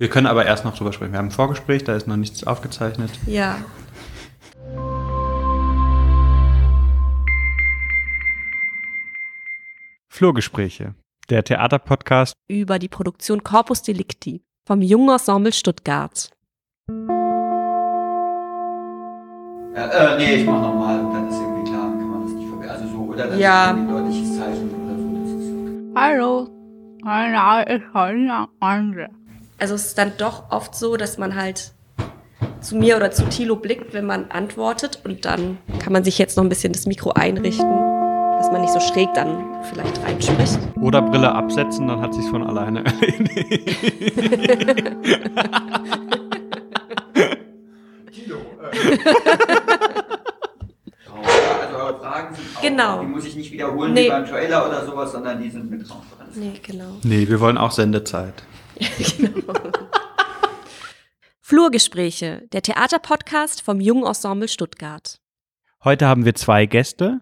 Wir können aber erst noch drüber sprechen. Wir haben ein Vorgespräch, da ist noch nichts aufgezeichnet. Ja. Flurgespräche, der Theaterpodcast Über die Produktion Corpus Delicti vom Jungen Ensemble Stuttgart. Ja, äh, nee, ich mach nochmal, dann ist irgendwie klar, kann man das nicht verwenden. Also so, oder das Ja. ist irgendwie ein deutliches Zeichen oder so. Hallo, mein Name ist Holger Andre. Also es ist dann doch oft so, dass man halt zu mir oder zu Thilo blickt, wenn man antwortet und dann kann man sich jetzt noch ein bisschen das Mikro einrichten, dass man nicht so schräg dann vielleicht reinspricht. oder Brille absetzen, dann hat sich's von alleine erledigt. also eure Fragen sind auch, Genau. die muss ich nicht wiederholen Nee. wie beim Trailer oder sowas, sondern die sind mit drauf. Nee, genau. nee, wir wollen auch Sendezeit. Flurgespräche, der Theaterpodcast vom Jungen Ensemble Stuttgart. Heute haben wir zwei Gäste,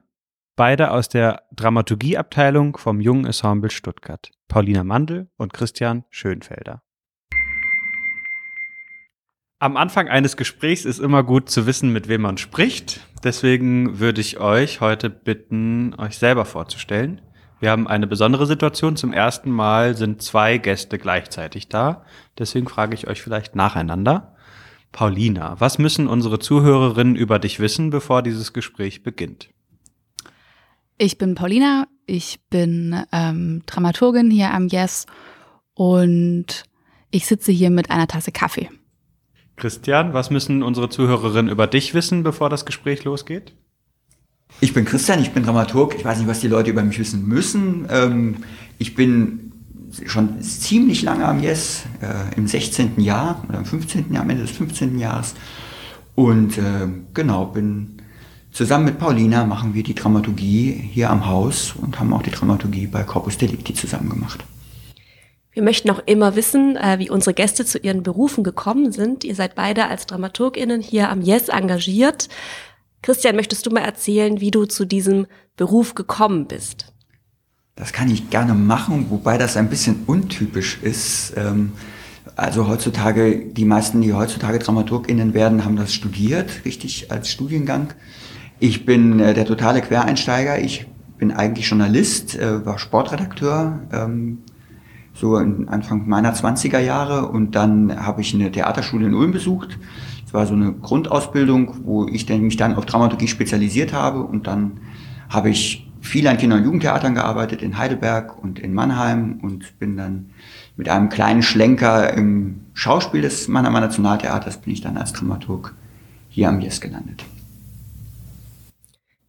beide aus der Dramaturgieabteilung vom Jungen Ensemble Stuttgart. Paulina Mandl und Christian Schönfelder. Am Anfang eines Gesprächs ist immer gut zu wissen, mit wem man spricht. Deswegen würde ich euch heute bitten, euch selber vorzustellen. Wir haben eine besondere Situation. Zum ersten Mal sind zwei Gäste gleichzeitig da. Deswegen frage ich euch vielleicht nacheinander. Paulina, was müssen unsere Zuhörerinnen über dich wissen, bevor dieses Gespräch beginnt? Ich bin Paulina, ich bin ähm, Dramaturgin hier am Yes und ich sitze hier mit einer Tasse Kaffee. Christian, was müssen unsere Zuhörerinnen über dich wissen, bevor das Gespräch losgeht? Ich bin Christian, ich bin Dramaturg. Ich weiß nicht, was die Leute über mich wissen müssen. Ähm, ich bin schon ziemlich lange am Yes, äh, im 16. Jahr oder im 15. Jahr, am Ende des 15. Jahres. Und äh, genau, bin zusammen mit Paulina machen wir die Dramaturgie hier am Haus und haben auch die Dramaturgie bei Corpus Delicti zusammen gemacht. Wir möchten auch immer wissen, äh, wie unsere Gäste zu ihren Berufen gekommen sind. Ihr seid beide als DramaturgInnen hier am Yes engagiert. Christian, möchtest du mal erzählen, wie du zu diesem Beruf gekommen bist? Das kann ich gerne machen, wobei das ein bisschen untypisch ist. Ähm, Also heutzutage, die meisten, die heutzutage DramaturgInnen werden, haben das studiert, richtig als Studiengang. Ich bin äh, der totale Quereinsteiger. Ich bin eigentlich Journalist, äh, war Sportredakteur, ähm, so Anfang meiner 20er Jahre und dann habe ich eine Theaterschule in Ulm besucht. Es war so eine Grundausbildung, wo ich mich dann auf Dramaturgie spezialisiert habe und dann habe ich viel an Kinder- und Jugendtheatern gearbeitet in Heidelberg und in Mannheim und bin dann mit einem kleinen Schlenker im Schauspiel des Mannheimer Nationaltheaters bin ich dann als Dramaturg hier am Yes gelandet.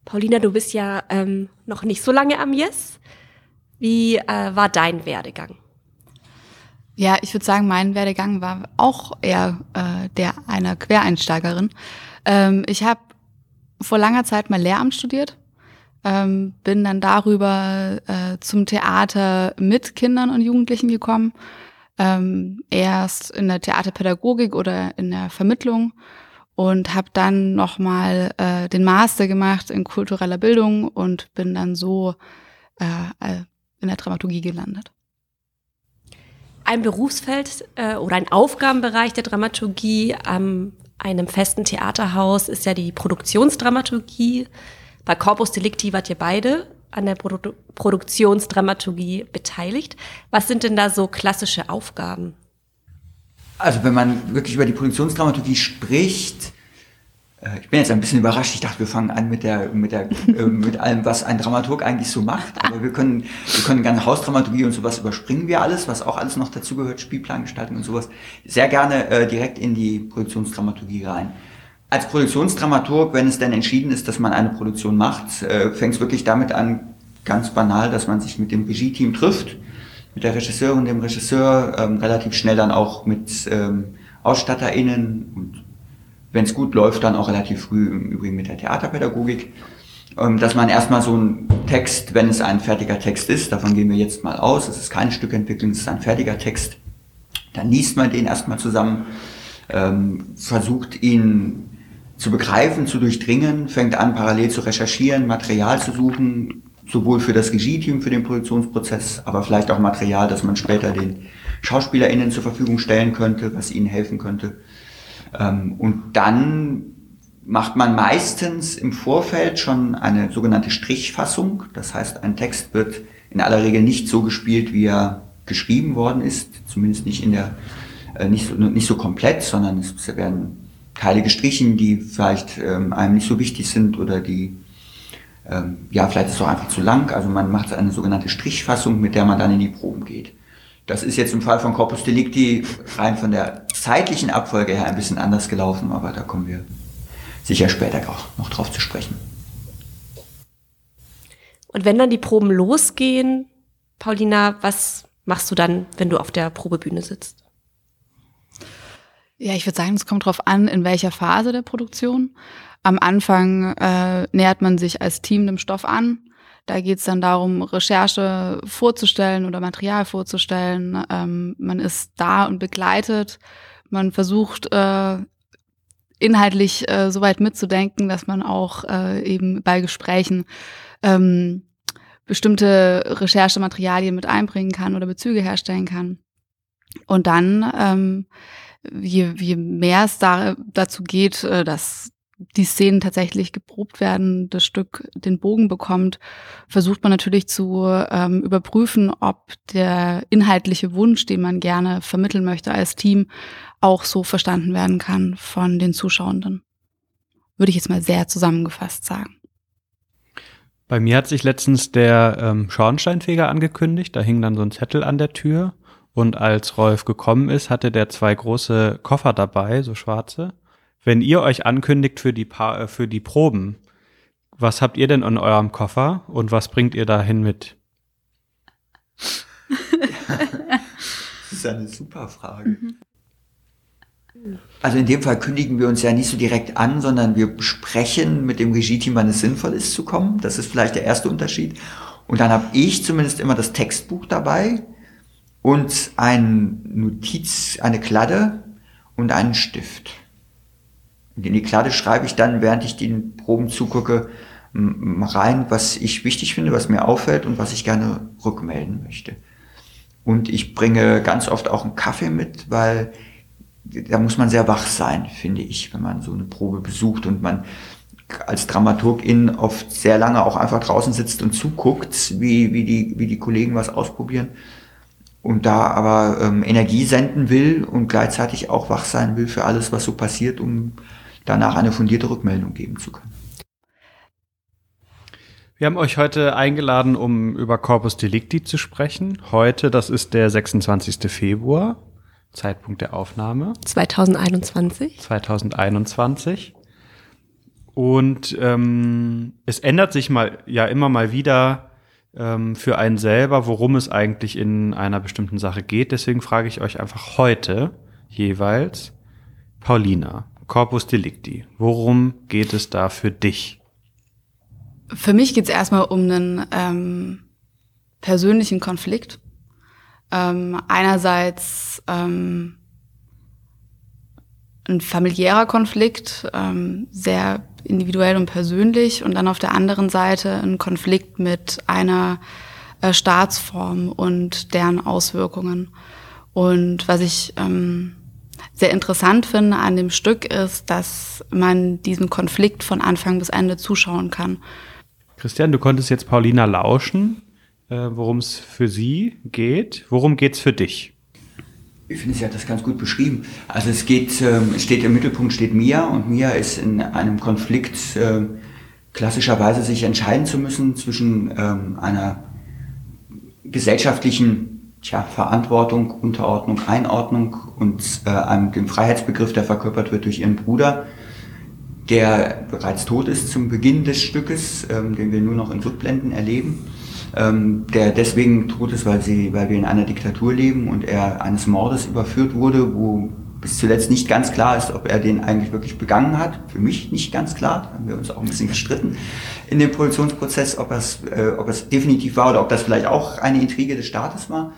Paulina, du bist ja ähm, noch nicht so lange am Yes. Wie äh, war dein Werdegang? Ja, ich würde sagen, mein Werdegang war auch eher äh, der einer Quereinsteigerin. Ähm, ich habe vor langer Zeit mal Lehramt studiert, ähm, bin dann darüber äh, zum Theater mit Kindern und Jugendlichen gekommen. Ähm, erst in der Theaterpädagogik oder in der Vermittlung und habe dann nochmal äh, den Master gemacht in kultureller Bildung und bin dann so äh, äh, in der Dramaturgie gelandet. Ein Berufsfeld äh, oder ein Aufgabenbereich der Dramaturgie an einem festen Theaterhaus ist ja die Produktionsdramaturgie. Bei Corpus Delicti wart ihr beide an der Produ Produktionsdramaturgie beteiligt. Was sind denn da so klassische Aufgaben? Also wenn man wirklich über die Produktionsdramaturgie spricht, ich bin jetzt ein bisschen überrascht. Ich dachte, wir fangen an mit der, mit der, äh, mit allem, was ein Dramaturg eigentlich so macht. Aber wir können, wir können gerne Hausdramaturgie und sowas überspringen wir alles, was auch alles noch dazugehört, Spielplangestaltung und sowas, sehr gerne äh, direkt in die Produktionsdramaturgie rein. Als Produktionsdramaturg, wenn es denn entschieden ist, dass man eine Produktion macht, äh, fängt es wirklich damit an, ganz banal, dass man sich mit dem Regie-Team trifft, mit der Regisseurin, dem Regisseur, ähm, relativ schnell dann auch mit ähm, AusstatterInnen und wenn es gut läuft, dann auch relativ früh im Übrigen mit der Theaterpädagogik, ähm, dass man erstmal so einen Text, wenn es ein fertiger Text ist, davon gehen wir jetzt mal aus, es ist keine Stückentwicklung, es ist ein fertiger Text, dann liest man den erstmal zusammen, ähm, versucht ihn zu begreifen, zu durchdringen, fängt an parallel zu recherchieren, Material zu suchen, sowohl für das Regie-Team, für den Produktionsprozess, aber vielleicht auch Material, das man später den SchauspielerInnen zur Verfügung stellen könnte, was ihnen helfen könnte. Ähm, und dann macht man meistens im Vorfeld schon eine sogenannte Strichfassung. Das heißt, ein Text wird in aller Regel nicht so gespielt, wie er geschrieben worden ist, zumindest nicht in der, äh, nicht, so, nicht so komplett, sondern es werden Teile gestrichen, die vielleicht ähm, einem nicht so wichtig sind oder die, ähm, ja, vielleicht ist es auch einfach zu lang. Also man macht eine sogenannte Strichfassung, mit der man dann in die Proben geht. Das ist jetzt im Fall von Corpus Delicti rein von der zeitlichen Abfolge her ein bisschen anders gelaufen, aber da kommen wir sicher später auch noch drauf zu sprechen. Und wenn dann die Proben losgehen, Paulina, was machst du dann, wenn du auf der Probebühne sitzt? Ja, ich würde sagen, es kommt darauf an, in welcher Phase der Produktion. Am Anfang äh, nähert man sich als Team dem Stoff an. Da geht es dann darum, Recherche vorzustellen oder Material vorzustellen. Ähm, man ist da und begleitet. Man versucht äh, inhaltlich äh, so weit mitzudenken, dass man auch äh, eben bei Gesprächen ähm, bestimmte Recherchematerialien mit einbringen kann oder Bezüge herstellen kann. Und dann, ähm, je, je mehr es da, dazu geht, äh, dass die Szenen tatsächlich geprobt werden, das Stück den Bogen bekommt, versucht man natürlich zu ähm, überprüfen, ob der inhaltliche Wunsch, den man gerne vermitteln möchte als Team, auch so verstanden werden kann von den Zuschauenden. Würde ich jetzt mal sehr zusammengefasst sagen. Bei mir hat sich letztens der ähm, Schornsteinfeger angekündigt. Da hing dann so ein Zettel an der Tür. Und als Rolf gekommen ist, hatte der zwei große Koffer dabei, so schwarze. Wenn ihr euch ankündigt für die, pa äh, für die Proben, was habt ihr denn in eurem Koffer und was bringt ihr dahin mit? das ist eine super Frage. Also in dem Fall kündigen wir uns ja nicht so direkt an, sondern wir besprechen mit dem Regie-Team, wann es sinnvoll ist zu kommen. Das ist vielleicht der erste Unterschied. Und dann habe ich zumindest immer das Textbuch dabei und ein Notiz, eine Kladde und einen Stift. In die Kladde schreibe ich dann, während ich den Proben zugucke, rein, was ich wichtig finde, was mir auffällt und was ich gerne rückmelden möchte. Und ich bringe ganz oft auch einen Kaffee mit, weil da muss man sehr wach sein, finde ich, wenn man so eine Probe besucht und man als Dramaturgin oft sehr lange auch einfach draußen sitzt und zuguckt, wie, wie, die, wie die Kollegen was ausprobieren und da aber ähm, Energie senden will und gleichzeitig auch wach sein will für alles, was so passiert, um danach eine fundierte Rückmeldung geben zu können. Wir haben euch heute eingeladen, um über Corpus Delicti zu sprechen. Heute, das ist der 26. Februar. Zeitpunkt der Aufnahme. 2021. 2021. Und ähm, es ändert sich mal ja immer mal wieder ähm, für einen selber, worum es eigentlich in einer bestimmten Sache geht. Deswegen frage ich euch einfach heute jeweils, Paulina, Corpus Delicti, worum geht es da für dich? Für mich geht es erstmal um einen ähm, persönlichen Konflikt ähm, einerseits ähm, ein familiärer Konflikt, ähm, sehr individuell und persönlich, und dann auf der anderen Seite ein Konflikt mit einer äh, Staatsform und deren Auswirkungen. Und was ich ähm, sehr interessant finde an dem Stück ist, dass man diesen Konflikt von Anfang bis Ende zuschauen kann. Christian, du konntest jetzt Paulina lauschen äh, worum es für sie geht. Worum geht es für dich? Ich finde, sie hat das ganz gut beschrieben. Also es geht, ähm, es steht im Mittelpunkt steht Mia und Mia ist in einem Konflikt äh, klassischerweise sich entscheiden zu müssen zwischen ähm, einer gesellschaftlichen tja, Verantwortung, Unterordnung, Einordnung und äh, einem, dem Freiheitsbegriff, der verkörpert wird durch ihren Bruder, der bereits tot ist zum Beginn des Stückes, ähm, den wir nur noch in Rückblenden erleben ähm, der deswegen tot ist, weil, sie, weil wir in einer Diktatur leben und er eines Mordes überführt wurde, wo bis zuletzt nicht ganz klar ist, ob er den eigentlich wirklich begangen hat. Für mich nicht ganz klar, da haben wir uns auch ein bisschen gestritten in dem Produktionsprozess, ob es, äh, ob es definitiv war oder ob das vielleicht auch eine Intrige des Staates war.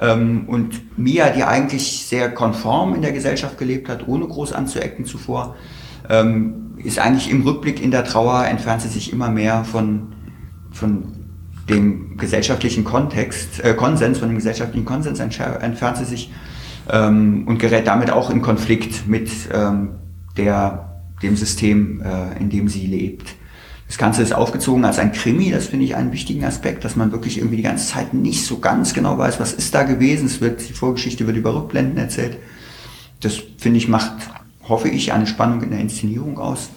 Ähm, und Mia, die eigentlich sehr konform in der Gesellschaft gelebt hat, ohne groß anzuecken zuvor, ähm, ist eigentlich im Rückblick in der Trauer, entfernt sie sich immer mehr von, von dem gesellschaftlichen Kontext, äh, Konsens, von dem gesellschaftlichen Konsens entfernt sie sich ähm, und gerät damit auch in Konflikt mit ähm, der, dem System, äh, in dem sie lebt. Das Ganze ist aufgezogen als ein Krimi, das finde ich einen wichtigen Aspekt, dass man wirklich irgendwie die ganze Zeit nicht so ganz genau weiß, was ist da gewesen. Es wird, die Vorgeschichte wird über Rückblenden erzählt. Das finde ich macht, hoffe ich, eine Spannung in der Inszenierung aus.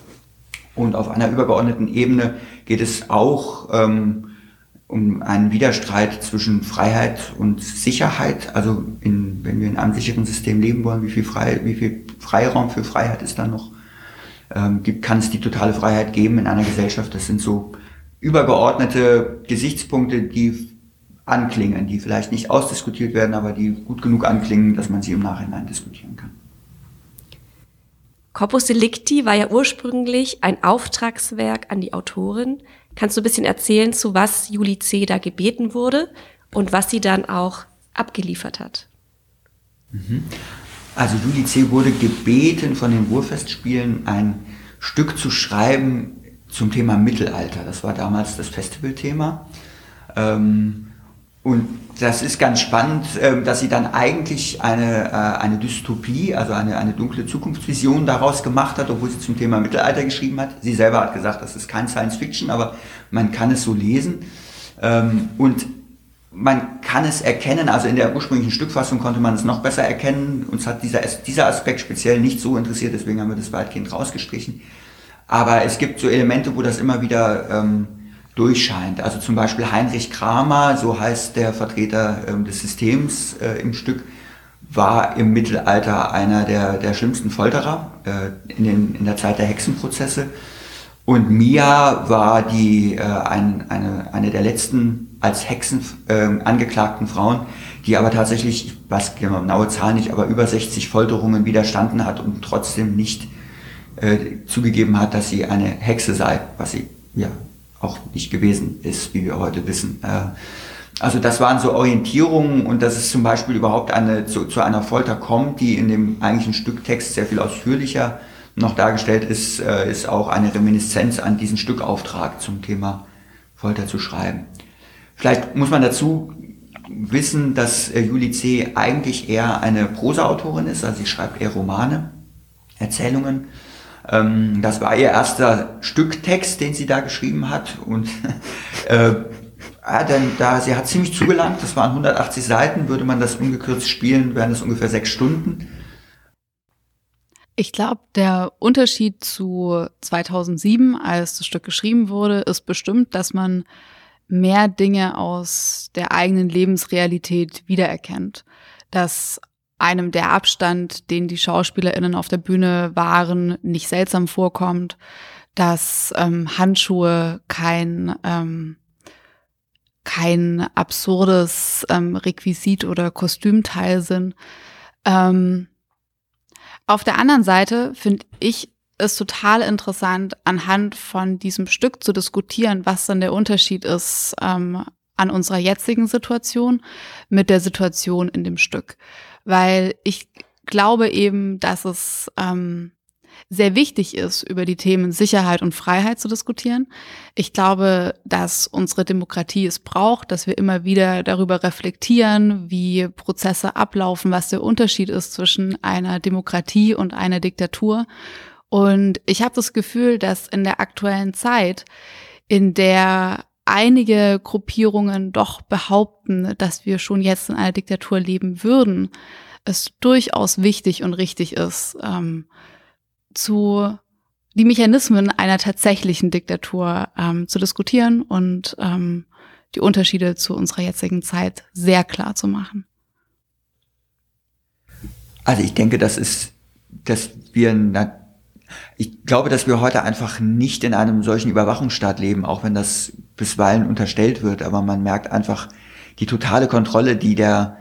Und auf einer übergeordneten Ebene geht es auch ähm, um einen Widerstreit zwischen Freiheit und Sicherheit. Also in, wenn wir in einem sicheren System leben wollen, wie viel, Frei, wie viel Freiraum für Freiheit ist dann noch? Ähm, kann es die totale Freiheit geben in einer Gesellschaft. Das sind so übergeordnete Gesichtspunkte, die anklingen, die vielleicht nicht ausdiskutiert werden, aber die gut genug anklingen, dass man sie im Nachhinein diskutieren kann. Corpus Delicti war ja ursprünglich ein Auftragswerk an die Autorin. Kannst du ein bisschen erzählen, zu was Julie C. da gebeten wurde und was sie dann auch abgeliefert hat? Also Julie C. wurde gebeten von den Ruhrfestspielen ein Stück zu schreiben zum Thema Mittelalter. Das war damals das Festivalthema. Ähm, und das ist ganz spannend, ähm, dass sie dann eigentlich eine, äh, eine Dystopie, also eine, eine dunkle Zukunftsvision daraus gemacht hat, obwohl sie zum Thema Mittelalter geschrieben hat. Sie selber hat gesagt, das ist kein Science Fiction, aber man kann es so lesen. Ähm, und man kann es erkennen, also in der ursprünglichen Stückfassung konnte man es noch besser erkennen. Uns hat dieser, dieser Aspekt speziell nicht so interessiert, deswegen haben wir das weitgehend rausgestrichen. Aber es gibt so Elemente, wo das immer wieder ähm, durchscheint. Also zum Beispiel Heinrich Kramer, so heißt der Vertreter ähm, des Systems äh, im Stück, war im Mittelalter einer der, der schlimmsten Folterer äh, in, den, in der Zeit der Hexenprozesse. Und Mia war die, äh, ein, eine, eine der letzten als Hexen äh, angeklagten Frauen, die aber tatsächlich, ich weiß genaue Zahl nicht, aber über 60 Folterungen widerstanden hat und trotzdem nicht äh, zugegeben hat, dass sie eine Hexe sei, was sie ja auch nicht gewesen ist, wie wir heute wissen. Äh, also das waren so Orientierungen und dass es zum Beispiel überhaupt eine, zu, zu einer Folter kommt, die in dem eigentlichen Stücktext sehr viel ausführlicher noch dargestellt ist, äh, ist auch eine Reminiszenz an diesen Stückauftrag zum Thema Folter zu schreiben. Vielleicht muss man dazu wissen, dass äh, Julie C. eigentlich eher eine Prosa-Autorin ist, also sie schreibt eher Romane, Erzählungen. Ähm, das war ihr erster Stücktext, den sie da geschrieben hat und äh, ja, denn da, sie hat ziemlich zugelangt, das waren 180 Seiten, würde man das ungekürzt spielen, wären das ungefähr sechs Stunden. Ich glaube, der Unterschied zu 2007, als das Stück geschrieben wurde, ist bestimmt, dass man mehr Dinge aus der eigenen Lebensrealität wiedererkennt. Dass einem der Abstand, den die SchauspielerInnen auf der Bühne waren, nicht seltsam vorkommt, dass ähm, Handschuhe kein, ähm, kein absurdes ähm, Requisit oder Kostümteil sind. Ähm, auf der anderen Seite finde ich ist total interessant, anhand von diesem Stück zu diskutieren, was dann der Unterschied ist ähm, an unserer jetzigen Situation mit der Situation in dem Stück. Weil ich glaube eben, dass es ähm, sehr wichtig ist, über die Themen Sicherheit und Freiheit zu diskutieren. Ich glaube, dass unsere Demokratie es braucht, dass wir immer wieder darüber reflektieren, wie Prozesse ablaufen, was der Unterschied ist zwischen einer Demokratie und einer Diktatur und ich habe das Gefühl, dass in der aktuellen Zeit, in der einige Gruppierungen doch behaupten, dass wir schon jetzt in einer Diktatur leben würden, es durchaus wichtig und richtig ist, ähm, zu die Mechanismen einer tatsächlichen Diktatur ähm, zu diskutieren und ähm, die Unterschiede zu unserer jetzigen Zeit sehr klar zu machen. Also ich denke, das ist, dass wir ich glaube, dass wir heute einfach nicht in einem solchen Überwachungsstaat leben, auch wenn das bisweilen unterstellt wird, aber man merkt einfach die totale Kontrolle, die der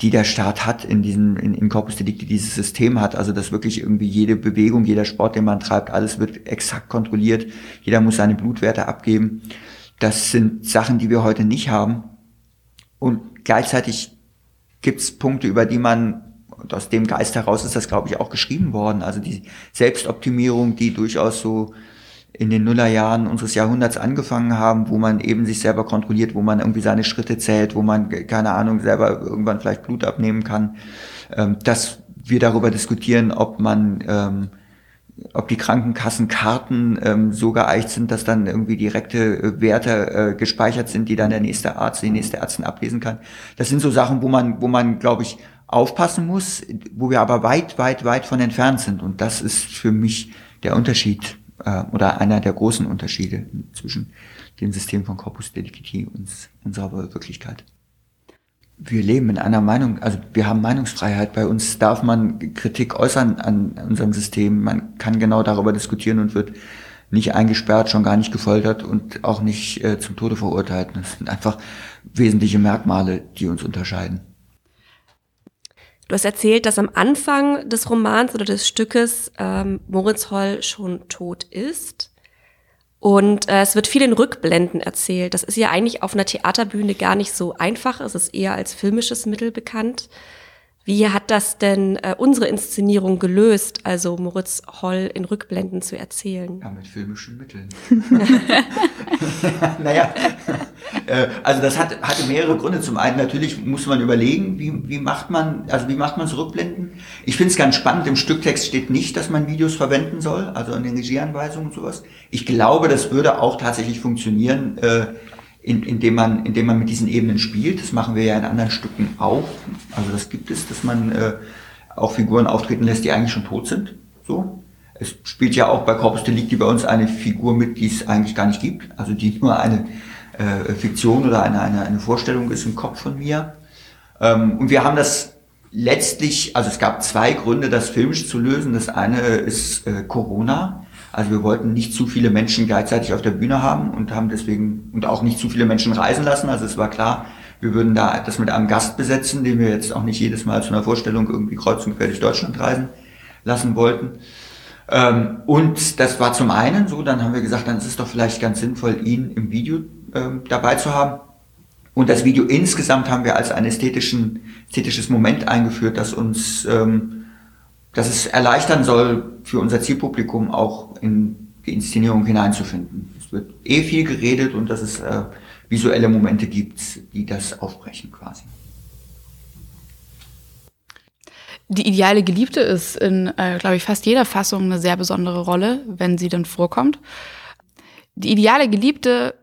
die der Staat hat in diesem in, in Corpus Delicti dieses System hat, also dass wirklich irgendwie jede Bewegung, jeder Sport, den man treibt, alles wird exakt kontrolliert. Jeder muss seine Blutwerte abgeben. Das sind Sachen, die wir heute nicht haben. Und gleichzeitig gibt es Punkte, über die man und aus dem Geist heraus ist das, glaube ich, auch geschrieben worden. Also die Selbstoptimierung, die durchaus so in den Nullerjahren unseres Jahrhunderts angefangen haben, wo man eben sich selber kontrolliert, wo man irgendwie seine Schritte zählt, wo man, keine Ahnung, selber irgendwann vielleicht Blut abnehmen kann, ähm, dass wir darüber diskutieren, ob man, ähm, ob die Krankenkassenkarten ähm, so geeicht sind, dass dann irgendwie direkte äh, Werte äh, gespeichert sind, die dann der nächste Arzt, die nächste Ärztin ablesen kann. Das sind so Sachen, wo man, wo man, glaube ich, aufpassen muss, wo wir aber weit, weit, weit von entfernt sind. Und das ist für mich der Unterschied äh, oder einer der großen Unterschiede zwischen dem System von Corpus Delicti und unserer Wirklichkeit. Wir leben in einer Meinung, also wir haben Meinungsfreiheit. Bei uns darf man Kritik äußern an unserem System. Man kann genau darüber diskutieren und wird nicht eingesperrt, schon gar nicht gefoltert und auch nicht äh, zum Tode verurteilt. Das sind einfach wesentliche Merkmale, die uns unterscheiden. Du hast erzählt, dass am Anfang des Romans oder des Stückes ähm, Moritz Holl schon tot ist. Und äh, es wird viel in Rückblenden erzählt. Das ist ja eigentlich auf einer Theaterbühne gar nicht so einfach. Es ist eher als filmisches Mittel bekannt. Wie hat das denn äh, unsere Inszenierung gelöst, also Moritz Holl in Rückblenden zu erzählen? Ja, mit filmischen Mitteln. naja, äh, also das hat, hatte mehrere Gründe. Zum einen natürlich muss man überlegen, wie, wie macht man, also wie macht man so Rückblenden? Ich finde es ganz spannend, im Stücktext steht nicht, dass man Videos verwenden soll, also in den Regieanweisungen und sowas. Ich glaube, das würde auch tatsächlich funktionieren. Äh, in, indem, man, indem man mit diesen Ebenen spielt. Das machen wir ja in anderen Stücken auch. Also das gibt es, dass man äh, auch Figuren auftreten lässt, die eigentlich schon tot sind. So. Es spielt ja auch bei Corpus Delicti bei uns eine Figur mit, die es eigentlich gar nicht gibt. Also die nur eine äh, Fiktion oder eine, eine, eine Vorstellung ist im Kopf von mir. Ähm, und wir haben das letztlich, also es gab zwei Gründe, das filmisch zu lösen. Das eine ist äh, Corona. Also wir wollten nicht zu viele Menschen gleichzeitig auf der Bühne haben und haben deswegen und auch nicht zu viele Menschen reisen lassen. Also es war klar, wir würden da das mit einem Gast besetzen, den wir jetzt auch nicht jedes Mal zu einer Vorstellung irgendwie kreuz und quer durch Deutschland reisen lassen wollten. Ähm, und das war zum einen so, dann haben wir gesagt, dann ist es doch vielleicht ganz sinnvoll, ihn im Video ähm, dabei zu haben. Und das Video insgesamt haben wir als ein ästhetischen, ästhetisches Moment eingeführt, das uns ähm, dass es erleichtern soll, für unser Zielpublikum auch in die Inszenierung hineinzufinden. Es wird eh viel geredet und dass es äh, visuelle Momente gibt, die das aufbrechen quasi. Die ideale Geliebte ist in, äh, glaube ich, fast jeder Fassung eine sehr besondere Rolle, wenn sie denn vorkommt. Die ideale Geliebte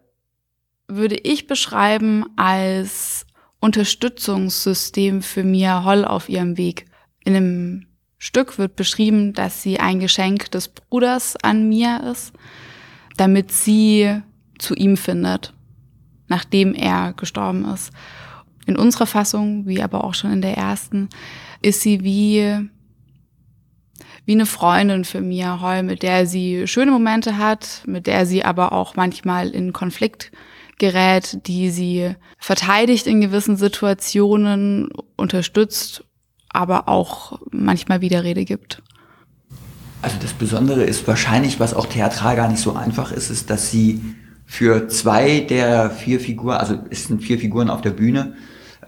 würde ich beschreiben als Unterstützungssystem für Mia Holl auf ihrem Weg. In einem Stück wird beschrieben, dass sie ein Geschenk des Bruders an Mia ist, damit sie zu ihm findet, nachdem er gestorben ist. In unserer Fassung, wie aber auch schon in der ersten, ist sie wie, wie eine Freundin für Mia Holl, mit der sie schöne Momente hat, mit der sie aber auch manchmal in Konflikt gerät, die sie verteidigt in gewissen Situationen, unterstützt aber auch manchmal Widerrede gibt. Also das Besondere ist wahrscheinlich, was auch theatral gar nicht so einfach ist, ist, dass sie für zwei der vier Figuren, also es sind vier Figuren auf der Bühne,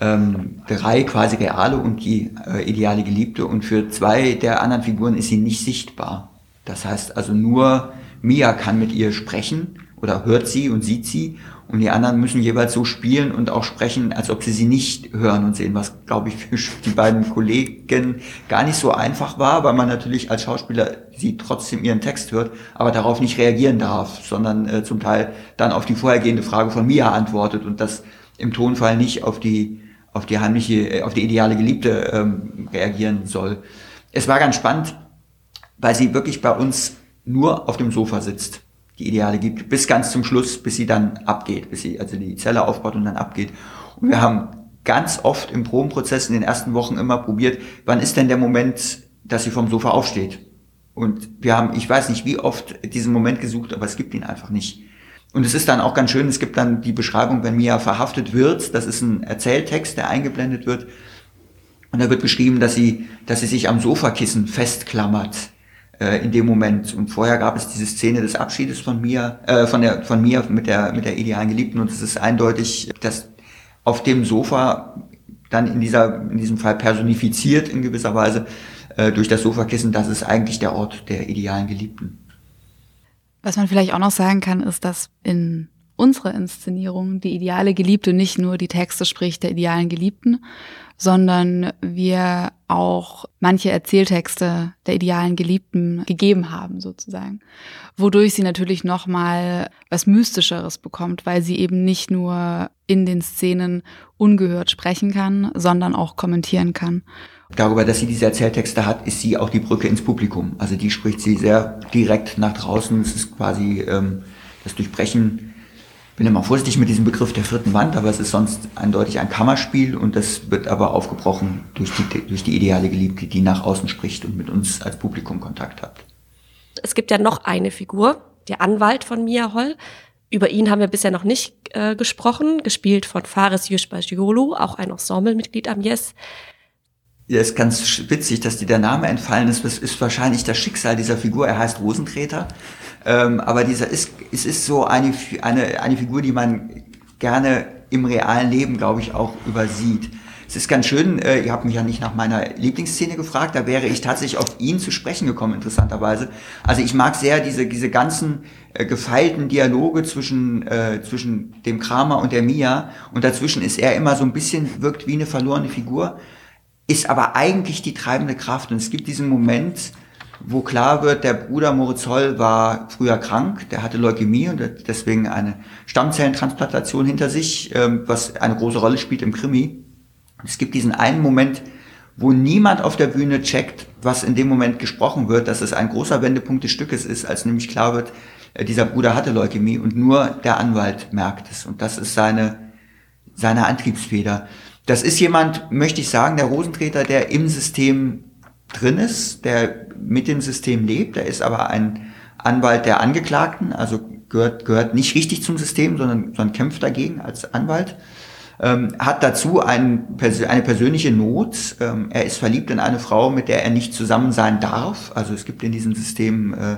ähm, drei quasi reale und die äh, ideale Geliebte und für zwei der anderen Figuren ist sie nicht sichtbar. Das heißt also nur Mia kann mit ihr sprechen oder hört sie und sieht sie und die anderen müssen jeweils so spielen und auch sprechen, als ob sie sie nicht hören und sehen, was, glaube ich, für die beiden Kollegen gar nicht so einfach war, weil man natürlich als Schauspieler sie trotzdem ihren Text hört, aber darauf nicht reagieren darf, sondern äh, zum Teil dann auf die vorhergehende Frage von Mia antwortet und das im Tonfall nicht auf die, auf die heimliche, äh, auf die ideale Geliebte ähm, reagieren soll. Es war ganz spannend, weil sie wirklich bei uns nur auf dem Sofa sitzt die Ideale gibt, bis ganz zum Schluss, bis sie dann abgeht, bis sie also die Zelle aufbaut und dann abgeht. Und wir haben ganz oft im Probenprozess in den ersten Wochen immer probiert, wann ist denn der Moment, dass sie vom Sofa aufsteht? Und wir haben, ich weiß nicht wie oft, diesen Moment gesucht, aber es gibt ihn einfach nicht. Und es ist dann auch ganz schön, es gibt dann die Beschreibung, wenn Mia verhaftet wird, das ist ein Erzähltext, der eingeblendet wird. Und da wird beschrieben, dass sie, dass sie sich am Sofakissen festklammert in dem Moment. Und vorher gab es diese Szene des Abschiedes von mir, äh, von der von mir mit der mit der idealen Geliebten und es ist eindeutig, dass auf dem Sofa dann in dieser in diesem Fall personifiziert in gewisser Weise äh, durch das Sofakissen, das ist eigentlich der Ort der idealen Geliebten. Was man vielleicht auch noch sagen kann, ist, dass in unserer Inszenierung die ideale Geliebte nicht nur die Texte spricht der idealen Geliebten, sondern wir auch manche Erzähltexte der idealen Geliebten gegeben haben sozusagen, wodurch sie natürlich noch mal was mystischeres bekommt, weil sie eben nicht nur in den Szenen ungehört sprechen kann, sondern auch kommentieren kann. Darüber, dass sie diese Erzähltexte hat, ist sie auch die Brücke ins Publikum. Also die spricht sie sehr direkt nach draußen. Es ist quasi ähm, das Durchbrechen bin immer vorsichtig mit diesem Begriff der vierten Wand, aber es ist sonst eindeutig ein Kammerspiel und das wird aber aufgebrochen durch die, durch die ideale Geliebte, die nach außen spricht und mit uns als Publikum Kontakt hat. Es gibt ja noch eine Figur, der Anwalt von Mia Holl. Über ihn haben wir bisher noch nicht äh, gesprochen, gespielt von Fares Yushbajiolu, auch ein Ensemblemitglied am Yes. Ja, ist ganz witzig, dass dir der Name entfallen ist. Das ist wahrscheinlich das Schicksal dieser Figur. Er heißt Rosentreter. Ähm, aber dieser ist, es ist so eine, eine, eine Figur, die man gerne im realen Leben, glaube ich, auch übersieht. Es ist ganz schön, äh, ihr habt mich ja nicht nach meiner Lieblingsszene gefragt, da wäre ich tatsächlich auf ihn zu sprechen gekommen, interessanterweise. Also ich mag sehr diese, diese ganzen äh, gefeilten Dialoge zwischen, äh, zwischen dem Kramer und der Mia und dazwischen ist er immer so ein bisschen, wirkt wie eine verlorene Figur, ist aber eigentlich die treibende Kraft und es gibt diesen Moment, wo klar wird, der Bruder Moritz Holl war früher krank, der hatte Leukämie und deswegen eine Stammzellentransplantation hinter sich, ähm, was eine große Rolle spielt im Krimi. Es gibt diesen einen Moment, wo niemand auf der Bühne checkt, was in dem Moment gesprochen wird, dass es ein großer Wendepunkt des Stückes ist, als nämlich klar wird, äh, dieser Bruder hatte Leukämie und nur der Anwalt merkt es. Und das ist seine, seine Antriebsfeder. Das ist jemand, möchte ich sagen, der Rosentreter, der im System drin ist, der mit dem System lebt. Er ist aber ein Anwalt der Angeklagten, also gehört, gehört nicht richtig zum System, sondern, sondern kämpft dagegen als Anwalt. Ähm, hat dazu ein, eine persönliche Not. Ähm, er ist verliebt in eine Frau, mit der er nicht zusammen sein darf. Also es gibt in diesem System äh,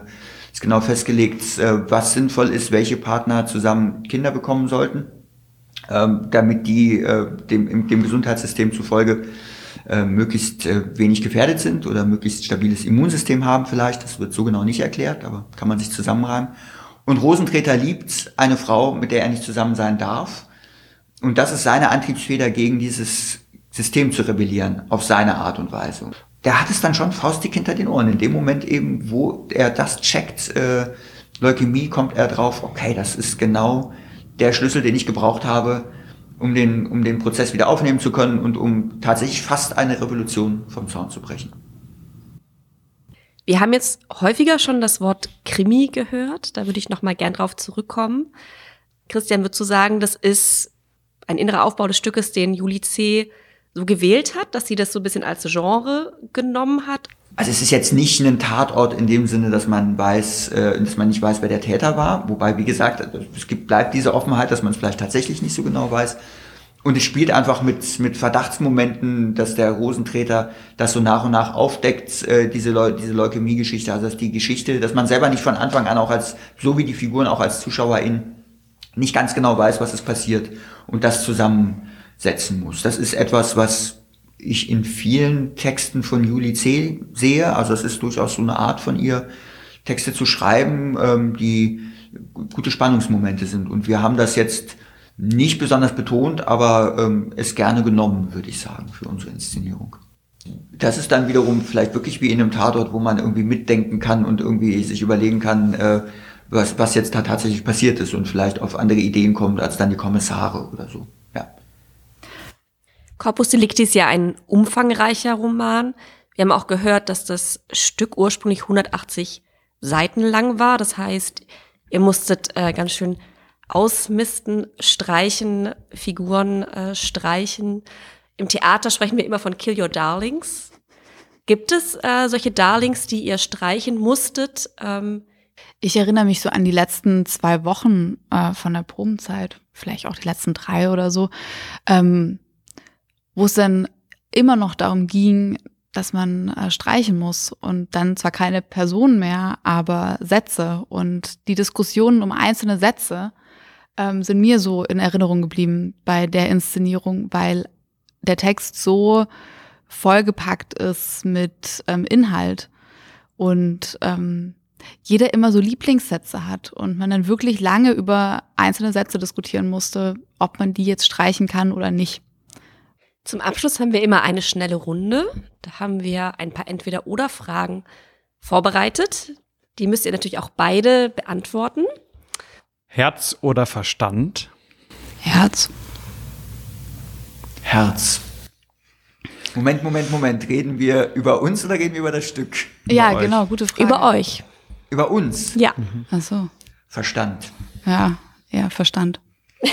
ist genau festgelegt, äh, was sinnvoll ist, welche Partner zusammen Kinder bekommen sollten, ähm, damit die äh, dem, dem Gesundheitssystem zufolge äh, möglichst äh, wenig gefährdet sind oder möglichst stabiles Immunsystem haben vielleicht. Das wird so genau nicht erklärt, aber kann man sich zusammenreimen. Und Rosentreter liebt eine Frau, mit der er nicht zusammen sein darf. Und das ist seine Antriebsfeder gegen dieses System zu rebellieren, auf seine Art und Weise. Der hat es dann schon faustig hinter den Ohren. In dem Moment eben, wo er das checkt, äh, Leukämie, kommt er drauf, okay, das ist genau der Schlüssel, den ich gebraucht habe, um den, um den Prozess wieder aufnehmen zu können und um tatsächlich fast eine Revolution vom Zaun zu brechen. Wir haben jetzt häufiger schon das Wort Krimi gehört. Da würde ich noch mal gern drauf zurückkommen. Christian, würdest du sagen, das ist ein innerer Aufbau des Stückes, den Juli C. so gewählt hat, dass sie das so ein bisschen als Genre genommen hat? Also es ist jetzt nicht ein Tatort in dem Sinne, dass man weiß, äh, dass man nicht weiß, wer der Täter war. Wobei, wie gesagt, es gibt, bleibt diese Offenheit, dass man es vielleicht tatsächlich nicht so genau weiß. Und es spielt einfach mit, mit Verdachtsmomenten, dass der Rosentreter das so nach und nach aufdeckt, äh, diese, Leu diese Leukämie-Geschichte, also dass die Geschichte, dass man selber nicht von Anfang an auch als, so wie die Figuren auch als Zuschauerin, nicht ganz genau weiß, was ist passiert und das zusammensetzen muss. Das ist etwas, was ich in vielen Texten von Julie C. sehe. Also es ist durchaus so eine Art von ihr, Texte zu schreiben, ähm, die gute Spannungsmomente sind. Und wir haben das jetzt nicht besonders betont, aber ähm, es gerne genommen, würde ich sagen, für unsere Inszenierung. Das ist dann wiederum vielleicht wirklich wie in einem Tatort, wo man irgendwie mitdenken kann und irgendwie sich überlegen kann, äh, was, was jetzt da tatsächlich passiert ist und vielleicht auf andere Ideen kommt als dann die Kommissare oder so. Corpus Delicti ist ja ein umfangreicher Roman. Wir haben auch gehört, dass das Stück ursprünglich 180 Seiten lang war. Das heißt, ihr musstet äh, ganz schön ausmisten, streichen, Figuren äh, streichen. Im Theater sprechen wir immer von Kill Your Darlings. Gibt es äh, solche Darlings, die ihr streichen musstet? Ähm, ich erinnere mich so an die letzten zwei Wochen äh, von der Probenzeit, vielleicht auch die letzten drei oder so. Ähm, wo es dann immer noch darum ging, dass man äh, streichen muss und dann zwar keine Person mehr, aber Sätze und die Diskussionen um einzelne Sätze ähm, sind mir so in Erinnerung geblieben bei der Inszenierung, weil der Text so vollgepackt ist mit ähm, Inhalt und ähm, jeder immer so Lieblingssätze hat und man dann wirklich lange über einzelne Sätze diskutieren musste, ob man die jetzt streichen kann oder nicht. Zum Abschluss haben wir immer eine schnelle Runde. Da haben wir ein paar Entweder-Oder-Fragen vorbereitet. Die müsst ihr natürlich auch beide beantworten. Herz oder Verstand? Herz. Herz. Moment, Moment, Moment. Reden wir über uns oder reden wir über das Stück? Ja, euch. genau, gute Frage. Über euch. Über uns. Ja. Ach so. Verstand. Ja, ja, Verstand.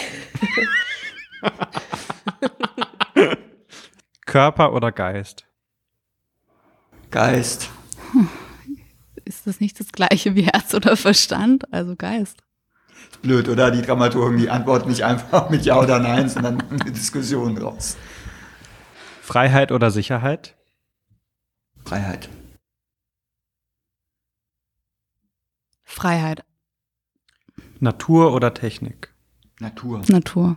Körper oder Geist? Geist. Ist das nicht das gleiche wie Herz oder Verstand? Also Geist. Blöd, oder? Die Dramaturgen, die antworten nicht einfach mit Ja oder Nein, sondern eine Diskussion draus. Freiheit oder Sicherheit? Freiheit. Freiheit. Natur oder Technik? Natur. Natur.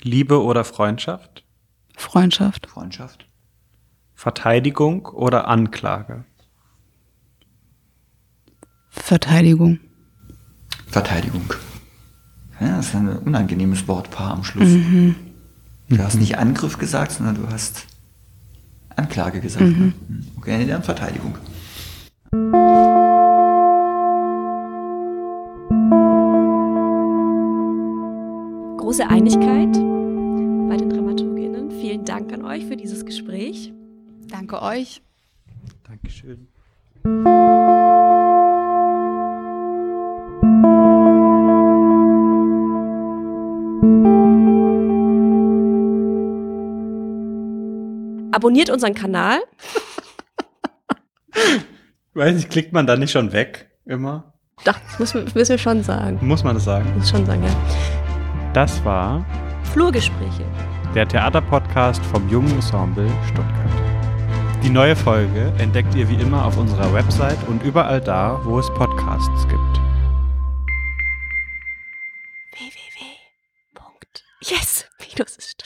Liebe oder Freundschaft? Freundschaft. Freundschaft. Verteidigung oder Anklage? Verteidigung. Verteidigung. Ja, das ist ein unangenehmes Wortpaar am Schluss. Du hast nicht Angriff gesagt, sondern du hast Anklage gesagt. Ne? Okay, nee, dann Verteidigung. Große Einigkeit bei den Dramaturginnen. Vielen Dank an euch für dieses Gespräch. Danke euch. Dankeschön. Abonniert unseren Kanal. Weiß nicht, klickt man da nicht schon weg? Immer? Doch, das müssen wir, müssen wir schon sagen. Muss man das sagen? Muss schon sagen, ja. Das war Flurgespräche. der Theaterpodcast vom Jungen Ensemble Stuttgart. Die neue Folge entdeckt ihr wie immer auf unserer Website und überall da, wo es Podcasts gibt. www.yes-stuttgart